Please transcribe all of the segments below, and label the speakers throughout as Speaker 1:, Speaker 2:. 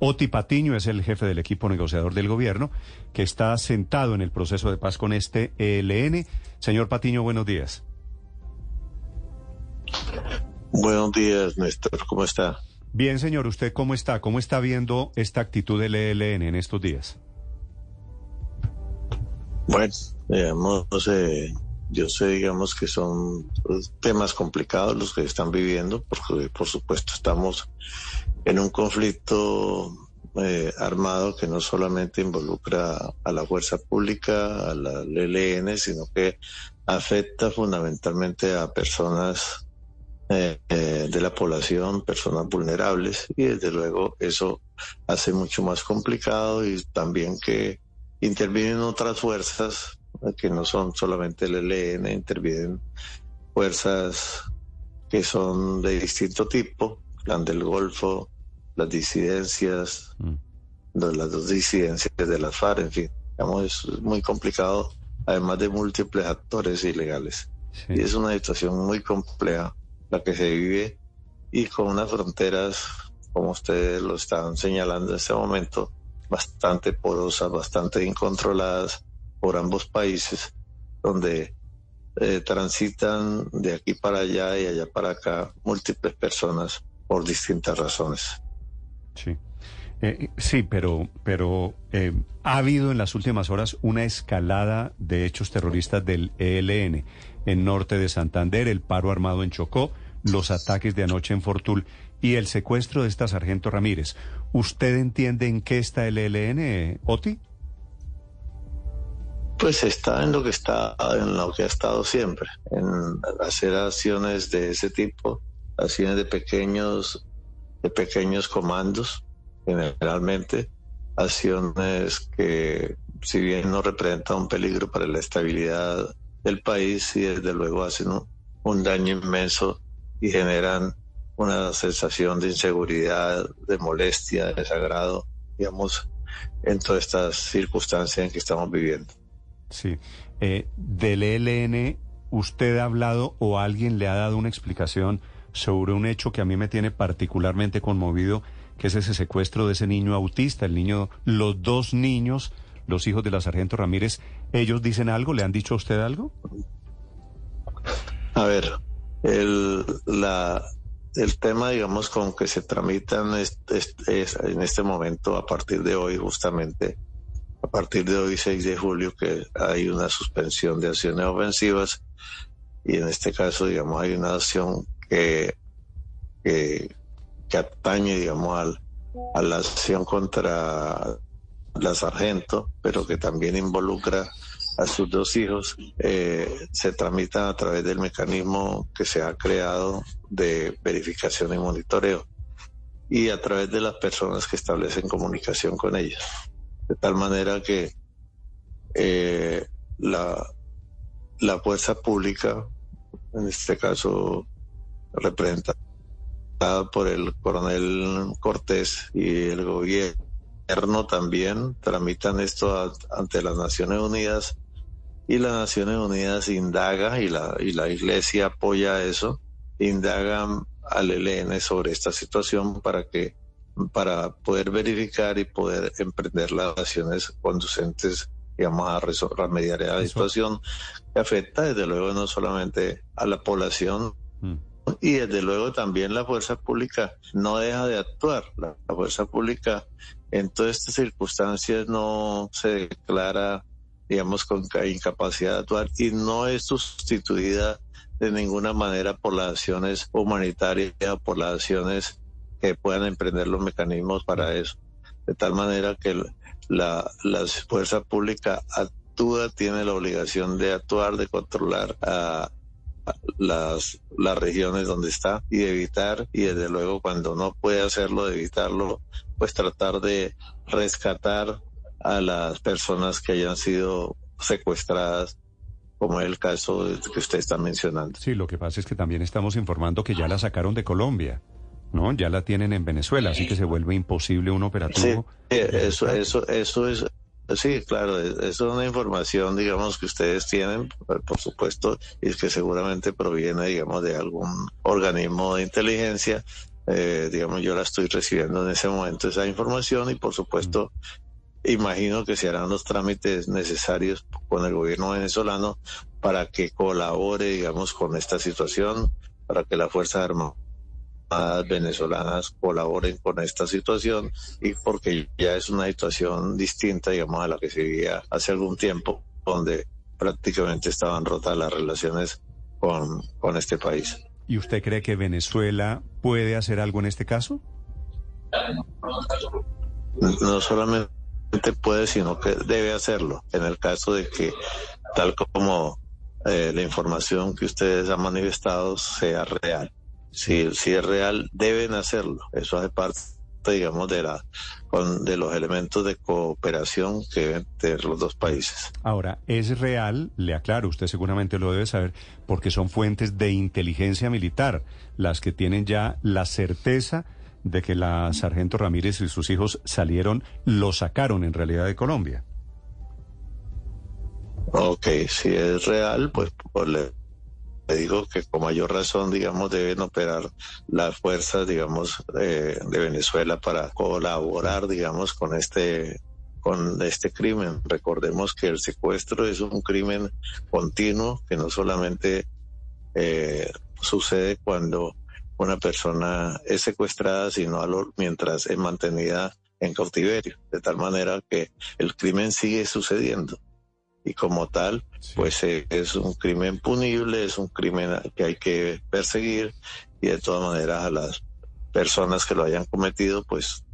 Speaker 1: Oti Patiño es el jefe del equipo negociador del gobierno que está sentado en el proceso de paz con este ELN. Señor Patiño, buenos días.
Speaker 2: Buenos días, Néstor. ¿Cómo está?
Speaker 1: Bien, señor. ¿Usted cómo está? ¿Cómo está viendo esta actitud del ELN en estos días?
Speaker 2: Bueno, digamos, eh, yo sé, digamos, que son temas complicados los que están viviendo, porque por supuesto estamos en un conflicto eh, armado que no solamente involucra a la fuerza pública, a la ELN, sino que afecta fundamentalmente a personas eh, eh, de la población, personas vulnerables, y desde luego eso hace mucho más complicado y también que intervienen otras fuerzas que no son solamente el ELN, intervienen fuerzas que son de distinto tipo, plan del Golfo, las disidencias, mm. las dos disidencias de las FARC, en fin, digamos, es muy complicado, además de múltiples actores ilegales. Y es una situación muy compleja la que se vive y con unas fronteras, como ustedes lo están señalando en este momento, bastante porosas, bastante incontroladas por ambos países, donde eh, transitan de aquí para allá y allá para acá múltiples personas por distintas razones.
Speaker 1: Sí. Eh, sí, pero, pero eh, ha habido en las últimas horas una escalada de hechos terroristas del ELN en norte de Santander, el paro armado en Chocó, los ataques de anoche en Fortul y el secuestro de esta sargento Ramírez. ¿Usted entiende en qué está el ELN, Oti?
Speaker 2: Pues está en lo que está, en lo que ha estado siempre, en hacer acciones de ese tipo, acciones de pequeños de pequeños comandos, generalmente, acciones que, si bien no representan un peligro para la estabilidad del país, y desde luego hacen un, daño inmenso y generan una sensación de inseguridad, de molestia, de desagrado, digamos, en todas estas circunstancias en que estamos viviendo.
Speaker 1: Sí. Eh, del ELN, ¿usted ha hablado o alguien le ha dado una explicación sobre un hecho que a mí me tiene particularmente conmovido, que es ese secuestro de ese niño autista, el niño, los dos niños, los hijos de la sargento Ramírez, ¿ellos dicen algo? ¿Le han dicho a usted algo?
Speaker 2: A ver, el, la, el tema, digamos, con que se tramitan es, en este momento, a partir de hoy, justamente, a partir de hoy, 6 de julio, que hay una suspensión de acciones ofensivas y en este caso, digamos, hay una acción que, que, atañe, digamos, al, a la acción contra la sargento, pero que también involucra a sus dos hijos, eh, se tramita a través del mecanismo que se ha creado de verificación y monitoreo y a través de las personas que establecen comunicación con ellas. De tal manera que eh, la, la fuerza pública, en este caso representada por el coronel Cortés y el gobierno también tramitan esto ante las Naciones Unidas y las Naciones Unidas indaga y la, y la Iglesia apoya eso, indagan al ELN sobre esta situación para que para poder verificar y poder emprender las acciones conducentes digamos, a remediar la situación que afecta desde luego no solamente a la población, mm. Y desde luego también la fuerza pública no deja de actuar. La, fuerza pública en todas estas circunstancias no se declara, digamos, con incapacidad de actuar y no es sustituida de ninguna manera por las acciones humanitarias, por las acciones que puedan emprender los mecanismos para eso. De tal manera que la, la fuerza pública actúa, tiene la obligación de actuar, de controlar a las, las regiones donde está y evitar, y desde luego cuando no puede hacerlo, de evitarlo, pues tratar de rescatar a las personas que hayan sido secuestradas como es el caso que usted está mencionando.
Speaker 1: Sí, lo que pasa es que también estamos informando que ya la sacaron de Colombia, ¿no? Ya la tienen en Venezuela, así que se vuelve imposible un operativo.
Speaker 2: Sí, eso, eso, eso es, Sí, claro, es una información, digamos, que ustedes tienen, por supuesto, y que seguramente proviene, digamos, de algún organismo de inteligencia, eh, digamos, yo la estoy recibiendo en ese momento esa información y por supuesto imagino que se harán los trámites necesarios con el gobierno venezolano para que colabore, digamos, con esta situación, para que las Fuerzas Armadas venezolanas colaboren con esta situación y porque ya es una situación distinta, digamos, a la que se vivía hace algún tiempo, donde prácticamente estaban rotas las relaciones con, con este país.
Speaker 1: ¿Y usted cree que Venezuela puede hacer algo en este caso?
Speaker 2: No solamente puede, sino que debe hacerlo, en el caso de que, tal como eh, la información que ustedes han manifestado sea real. Si, si es real, deben hacerlo. Eso hace parte, digamos, de, la, de los elementos de cooperación que deben tener los dos países.
Speaker 1: Ahora, es real, le aclaro, usted seguramente lo debe saber, porque son fuentes de inteligencia militar las que tienen ya la certeza de que la sargento Ramírez y sus hijos salieron, lo sacaron en realidad de Colombia.
Speaker 2: Ok, si es real, pues, pues le, digo que con mayor razón, digamos, deben operar las fuerzas, digamos, de Venezuela para colaborar, digamos, con este con este crimen. Recordemos que el secuestro es un crimen continuo que no solamente eh, sucede cuando una persona es secuestrada, sino mientras es mantenida en cautiverio, de tal manera que el crimen sigue sucediendo. Y como tal, pues eh, es un crimen punible, es un crimen que hay que perseguir y de todas maneras a las personas que lo hayan cometido, pues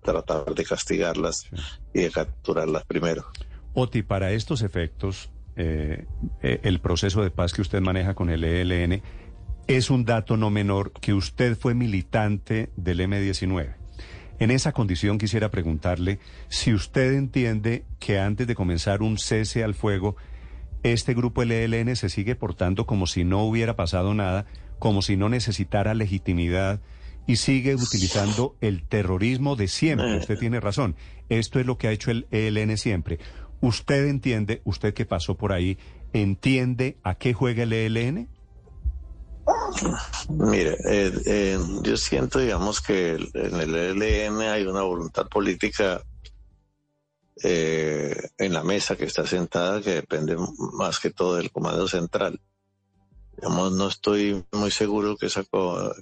Speaker 2: tratar de castigarlas y de capturarlas primero.
Speaker 1: Oti, para estos efectos, eh, eh, el proceso de paz que usted maneja con el ELN es un dato no menor que usted fue militante del M19. En esa condición quisiera preguntarle si usted entiende que antes de comenzar un cese al fuego, este grupo LLN se sigue portando como si no hubiera pasado nada, como si no necesitara legitimidad y sigue utilizando el terrorismo de siempre. Usted tiene razón. Esto es lo que ha hecho el ELN siempre. ¿Usted entiende, usted que pasó por ahí, entiende a qué juega el ELN?
Speaker 2: Mire, eh, eh, yo siento, digamos, que en el ELN hay una voluntad política eh, en la mesa que está sentada que depende más que todo del Comando Central. Digamos, no estoy muy seguro que esa,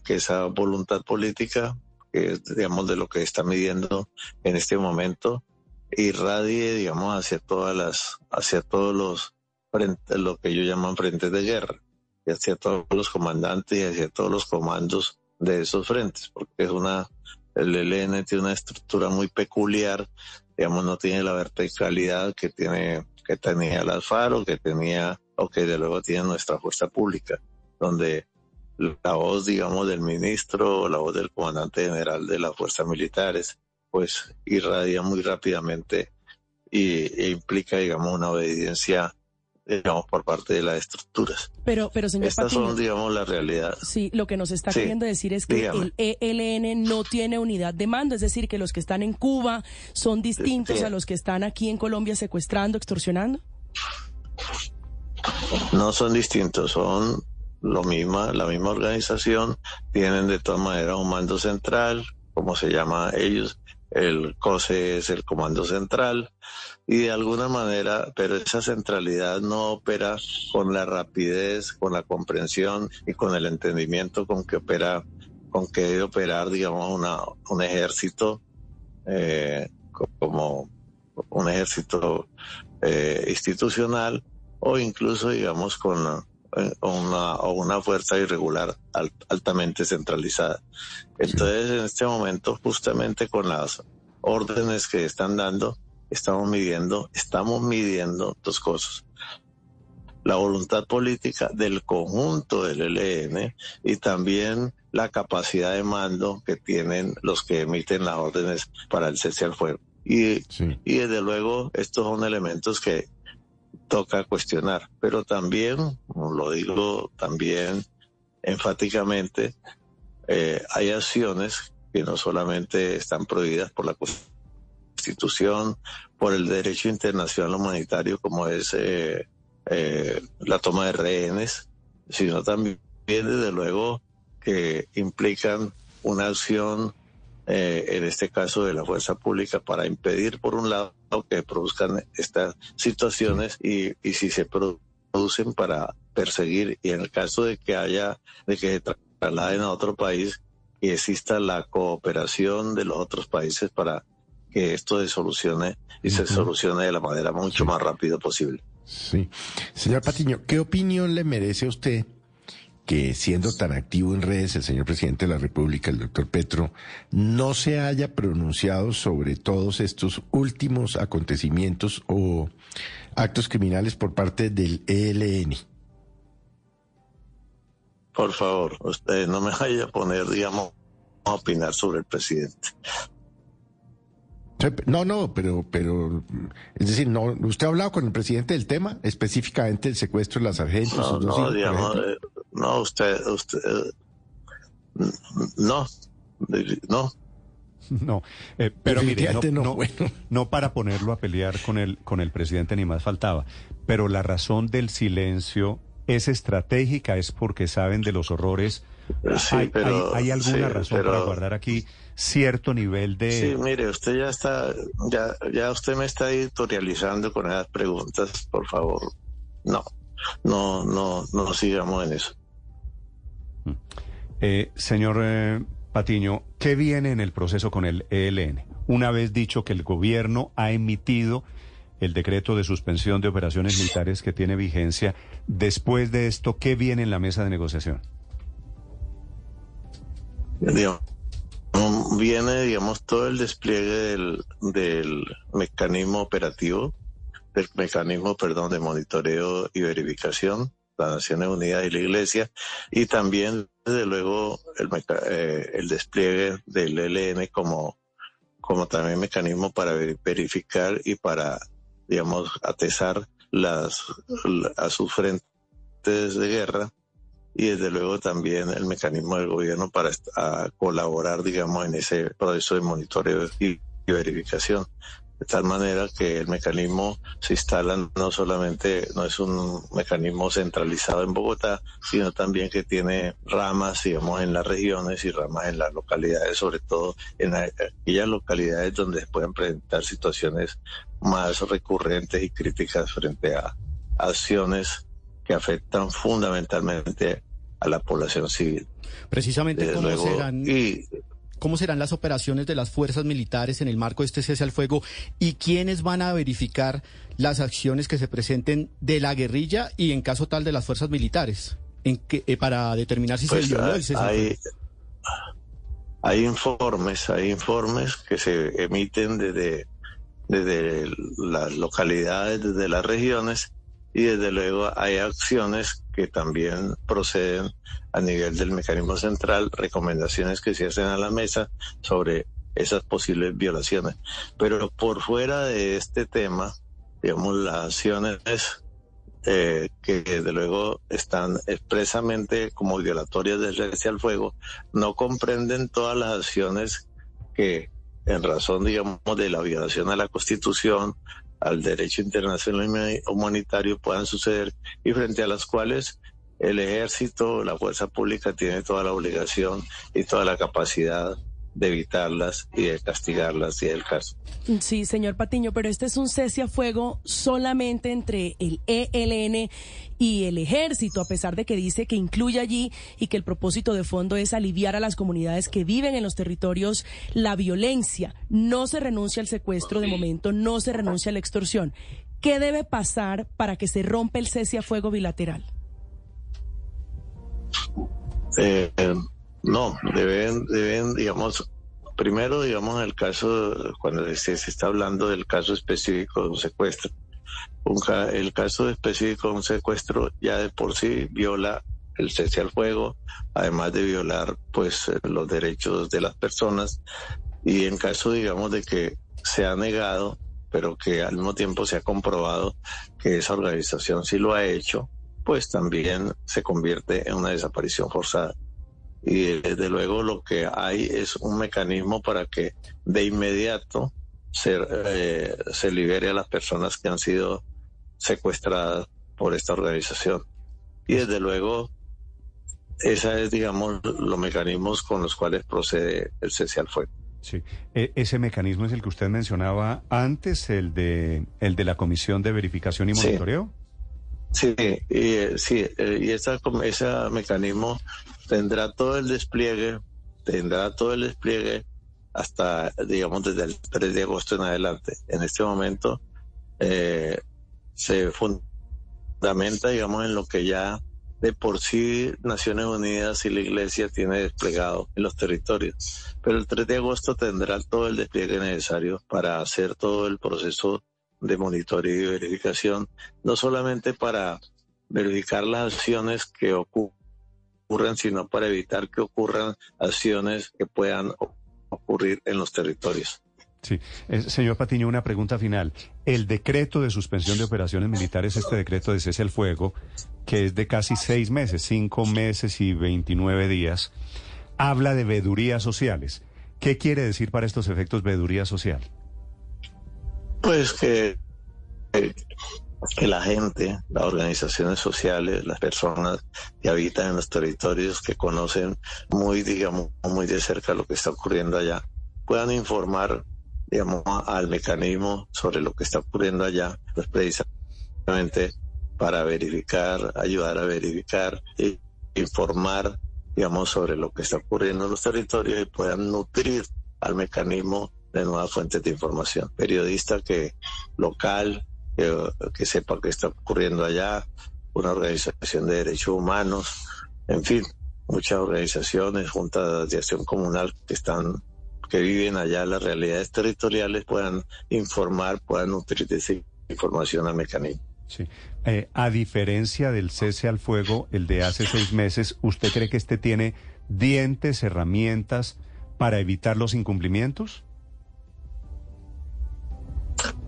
Speaker 2: que esa voluntad política, que es, digamos, de lo que está midiendo en este momento, irradie, digamos, hacia todas las, hacia todos los frentes, lo que yo llaman frentes de guerra y hacia todos los comandantes y hacia todos los comandos de esos frentes, porque es una, el ELN tiene una estructura muy peculiar, digamos, no tiene la verticalidad que tiene, que tenía el Alfaro, que tenía, o que de luego tiene nuestra fuerza pública, donde la voz, digamos, del ministro o la voz del comandante general de las fuerzas militares, pues irradia muy rápidamente y, e implica, digamos, una obediencia digamos, por parte de las estructuras.
Speaker 3: Pero, pero señor
Speaker 2: Estas son, digamos, la realidad.
Speaker 3: Sí, lo que nos está queriendo decir es que el ELN no tiene unidad de mando, es decir, que los que están en Cuba son distintos a los que están aquí en Colombia secuestrando, extorsionando.
Speaker 2: No son distintos, son lo misma, la misma organización, tienen de todas maneras un mando central, como se llama ellos, el COSE es el comando central y de alguna manera, pero esa centralidad no opera con la rapidez, con la comprensión y con el entendimiento con que opera, con que debe operar, digamos, una, un ejército eh, como un ejército eh, institucional o incluso, digamos, con eh, una, o una fuerza irregular altamente centralizada. Entonces, en este momento, justamente con las órdenes que están dando, estamos midiendo, estamos midiendo dos cosas. La voluntad política del conjunto del ELN y también la capacidad de mando que tienen los que emiten las órdenes para el cese al fuego. Y, y desde luego estos son elementos que toca cuestionar, pero también, lo digo también enfáticamente, eh, hay acciones que no solamente están prohibidas por la Constitución, por el derecho internacional humanitario, como es eh, eh, la toma de rehenes, sino también, desde luego, que implican una acción, eh, en este caso de la fuerza pública, para impedir, por un lado, que produzcan estas situaciones y, y si se producen para perseguir y en el caso de que haya, de que se trasladen a otro país, que exista la cooperación de los otros países para que esto se solucione y se solucione de la manera mucho más rápida posible.
Speaker 4: Sí. Señor Patiño, ¿qué opinión le merece a usted que siendo tan activo en redes el señor presidente de la República, el doctor Petro, no se haya pronunciado sobre todos estos últimos acontecimientos o actos criminales por parte del ELN?
Speaker 2: Por favor, usted no me vaya a poner, digamos, a opinar sobre el presidente.
Speaker 4: No, no, pero, pero, es decir, no, ¿usted ha hablado con el presidente del tema, específicamente el secuestro de las sargentos?
Speaker 2: No, no, digamos, eh, no, usted, usted, no, no.
Speaker 1: No, eh, pero mire, no, no, para ponerlo a pelear con el, con el presidente ni más faltaba, pero la razón del silencio es estratégica, es porque saben de los horrores. hay, hay, alguna razón para guardar aquí cierto nivel de...
Speaker 2: Sí, mire, usted ya está, ya, ya usted me está editorializando con esas preguntas, por favor. No, no, no, no sigamos en eso.
Speaker 1: Mm. Eh, señor eh, Patiño, ¿qué viene en el proceso con el ELN? Una vez dicho que el gobierno ha emitido el decreto de suspensión de operaciones militares que tiene vigencia, después de esto, ¿qué viene en la mesa de negociación?
Speaker 2: Viene, digamos, todo el despliegue del, mecanismo operativo, del mecanismo, perdón, de monitoreo y verificación, las Naciones Unidas y la Iglesia, y también, desde luego, el, eh, el despliegue del ELN como, como también mecanismo para verificar y para, digamos, atesar las, a sus frentes de guerra y desde luego también el mecanismo del gobierno para colaborar, digamos, en ese proceso de monitoreo y, verificación. De tal manera que el mecanismo se instala no solamente, no es un mecanismo centralizado en Bogotá, sino también que tiene ramas, digamos, en las regiones y ramas en las localidades, sobre todo en aquellas localidades donde se pueden presentar situaciones más recurrentes y críticas frente a acciones que afectan fundamentalmente a la población civil.
Speaker 5: Precisamente, ¿cómo, serán, ¿cómo serán las operaciones de las fuerzas militares en el marco de este cese al fuego y quiénes van a verificar las acciones que se presenten de la guerrilla y en caso tal de las fuerzas militares? En que, eh, para determinar si se
Speaker 2: pues,
Speaker 5: violó el
Speaker 2: cese hay, hay informes, hay informes que se emiten desde, desde las localidades, desde las regiones, y desde luego hay acciones que también proceden a nivel del mecanismo central, recomendaciones que se hacen a la mesa sobre esas posibles violaciones. Pero por fuera de este tema, digamos, las acciones eh, que desde luego están expresamente como violatorias del cese al fuego, no comprenden todas las acciones que en razón, digamos, de la violación a la Constitución, al derecho internacional humanitario puedan suceder y frente a las cuales el ejército, la fuerza pública tiene toda la obligación y toda la capacidad de evitarlas y de castigarlas si es el caso.
Speaker 3: Sí, señor Patiño, pero este es un cese a fuego solamente entre el ELN y el ejército, a pesar de que dice que incluye allí y que el propósito de fondo es aliviar a las comunidades que viven en los territorios la violencia. No se renuncia al secuestro de momento, no se renuncia a la extorsión. ¿Qué debe pasar para que se rompa el cese a fuego bilateral?
Speaker 2: Eh, no, deben, deben, digamos, primero, digamos, el caso, cuando se, está hablando del caso específico de un secuestro, el caso específico de un secuestro ya de por sí viola el cese al fuego, además de violar, pues, los derechos de las personas, y en caso, digamos, de que se ha negado, pero que al mismo tiempo se ha comprobado que esa organización sí lo ha hecho, pues también se convierte en una desaparición forzada y desde luego lo que hay es un mecanismo para que de inmediato se, eh, se libere a las personas que han sido secuestradas por esta organización. Y desde luego esa es, digamos, los mecanismos con los cuales procede el cese al fuego.
Speaker 1: Sí, e, ese mecanismo es el que usted mencionaba antes, el de el de la comisión de verificación y monitoreo.
Speaker 2: Sí, y, sí, eh, y esa, ese mecanismo tendrá todo el despliegue, tendrá todo el despliegue hasta, digamos, desde el 3 de agosto en adelante. En este momento eh, se fundamenta, digamos, en lo que ya de por sí Naciones Unidas y la Iglesia tiene desplegado en los territorios. Pero el 3 de agosto tendrá todo el despliegue necesario para hacer todo el proceso de monitoreo y verificación, no solamente para verificar las acciones que ocurren, sino para evitar que ocurran acciones que puedan ocurrir en los territorios.
Speaker 1: Sí. Eh, señor Patiño, una pregunta final. El decreto de suspensión de operaciones militares, este decreto de cese al fuego, que es de casi seis meses, cinco meses y veintinueve días, habla de vedurías sociales. ¿Qué quiere decir para estos efectos veduría social?
Speaker 2: Pues que, que la gente, las organizaciones sociales, las personas que habitan en los territorios, que conocen muy, digamos, muy de cerca lo que está ocurriendo allá, puedan informar digamos, al mecanismo sobre lo que está ocurriendo allá, pues precisamente para verificar, ayudar a verificar e informar, digamos, sobre lo que está ocurriendo en los territorios y puedan nutrir al mecanismo de nuevas fuentes de información. Periodista que local, que, que sepa qué está ocurriendo allá, una organización de derechos humanos, en fin, muchas organizaciones, juntas de acción comunal que están que viven allá las realidades territoriales puedan informar, puedan nutrir esa información al mecanismo.
Speaker 1: Sí. Eh, a diferencia del cese al fuego, el de hace seis meses, ¿usted cree que este tiene dientes, herramientas para evitar los incumplimientos?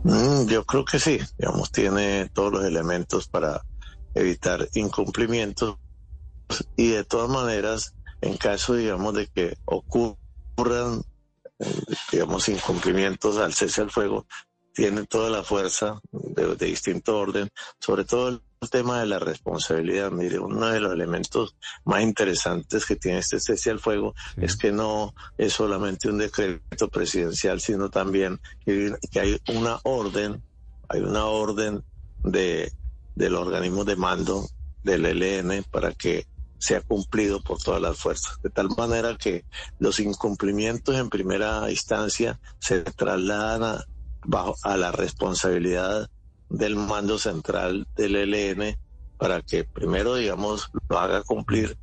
Speaker 2: Mm, yo creo que sí, digamos, tiene todos los elementos para evitar incumplimientos y de todas maneras, en caso, digamos, de que ocurran digamos, incumplimientos al cese al fuego, tiene toda la fuerza de, distinto orden, sobre todo el tema de la responsabilidad. Mire, uno de los elementos más interesantes que tiene este cese al fuego es que no es solamente un decreto presidencial, sino también que, hay una orden, hay una orden de del organismo de mando del ELN para que se ha cumplido por todas las fuerzas. De tal manera que los incumplimientos en primera instancia se trasladan a, bajo, a la responsabilidad del mando central del ELN para que primero, digamos, lo haga cumplir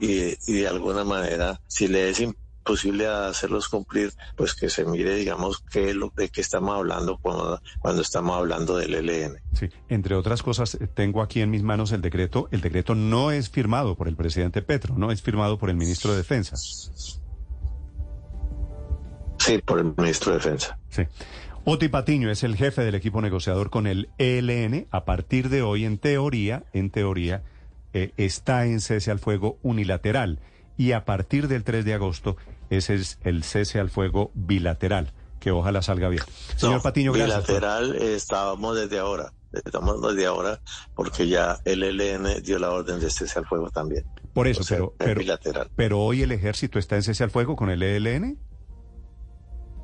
Speaker 2: y, y de alguna manera, si le es posible hacerlos cumplir, pues que se mire, digamos, qué lo, de qué estamos hablando cuando, cuando estamos hablando del ELN.
Speaker 1: Sí, entre otras cosas, eh, tengo aquí en mis manos el decreto. El decreto no es firmado por el presidente Petro, no es firmado por el ministro de Defensa.
Speaker 2: Sí, por el ministro de Defensa.
Speaker 1: Sí. Oti Patiño es el jefe del equipo negociador con el ELN. A partir de hoy, en teoría, en teoría, eh, está en cese al fuego unilateral. Y a partir del 3 de agosto ese es el cese al fuego bilateral, que ojalá salga bien.
Speaker 2: Señor Patiño, gracias. Bilateral estábamos desde ahora, estamos desde ahora, porque ya el ELN dio la orden de cese al fuego también.
Speaker 1: Por eso, pero, pero, bilateral. pero hoy el ejército está en cese al fuego con el ELN.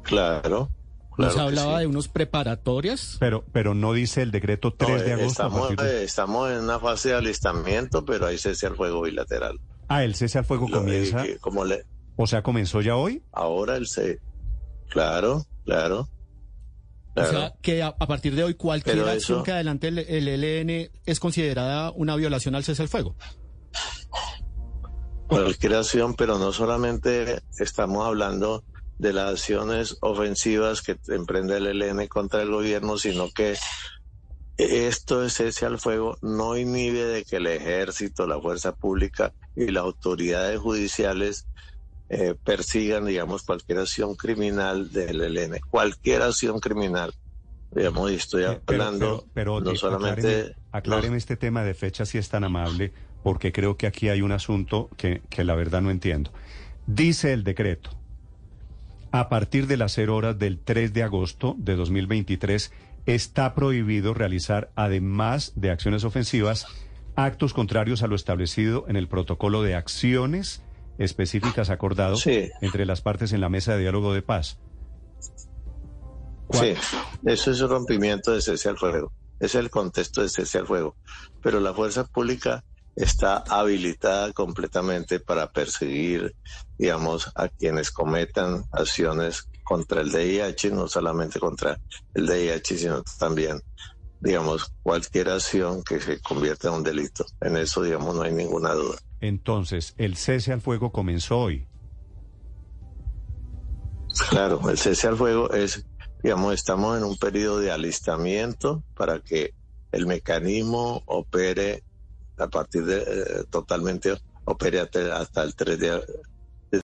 Speaker 2: Claro.
Speaker 5: Claro ¿Nos hablaba de unos preparatorias?
Speaker 1: Pero, pero no dice el decreto 3 de agosto.
Speaker 2: Estamos, estamos en una fase de alistamiento, pero hay cese al fuego bilateral.
Speaker 1: Ah, el cese al fuego comienza.
Speaker 2: como le,
Speaker 1: o sea, ¿comenzó ya hoy?
Speaker 2: Ahora el C. Claro, claro.
Speaker 5: O sea, que a, partir de hoy cualquier acción que adelante el, el, ELN es considerada una violación al cese al fuego.
Speaker 2: Cualquier acción, pero no solamente estamos hablando de las acciones ofensivas que emprende el ELN contra el gobierno, sino que esto es cese al fuego no inhibe de que el ejército, la fuerza pública y las autoridades judiciales eh, persigan, digamos, cualquier acción criminal del ELN, cualquier acción criminal. Digamos, y estoy hablando
Speaker 1: pero, no solamente... Acláreme, este tema de fecha si es tan amable, porque creo que aquí hay un asunto que, que la verdad no entiendo. Dice el decreto, a partir de las 0 horas del 3 de agosto de 2023, está prohibido realizar, además de acciones ofensivas, actos contrarios a lo establecido en el protocolo de acciones específicas acordado entre las partes en la mesa de diálogo de paz.
Speaker 2: Sí, eso es un rompimiento de cese al fuego. Es el contexto de cese al fuego. Pero la fuerza pública está habilitada completamente para perseguir, digamos, a quienes cometan acciones contra el DIH, no solamente contra el DIH, sino también, digamos, cualquier acción que se convierta en un delito. En eso, digamos, no hay ninguna duda.
Speaker 1: Entonces, el cese al fuego comenzó hoy.
Speaker 2: Claro, el cese al fuego es, digamos, estamos en un periodo de alistamiento para que el mecanismo opere a partir de eh, totalmente opere hasta, el 3 de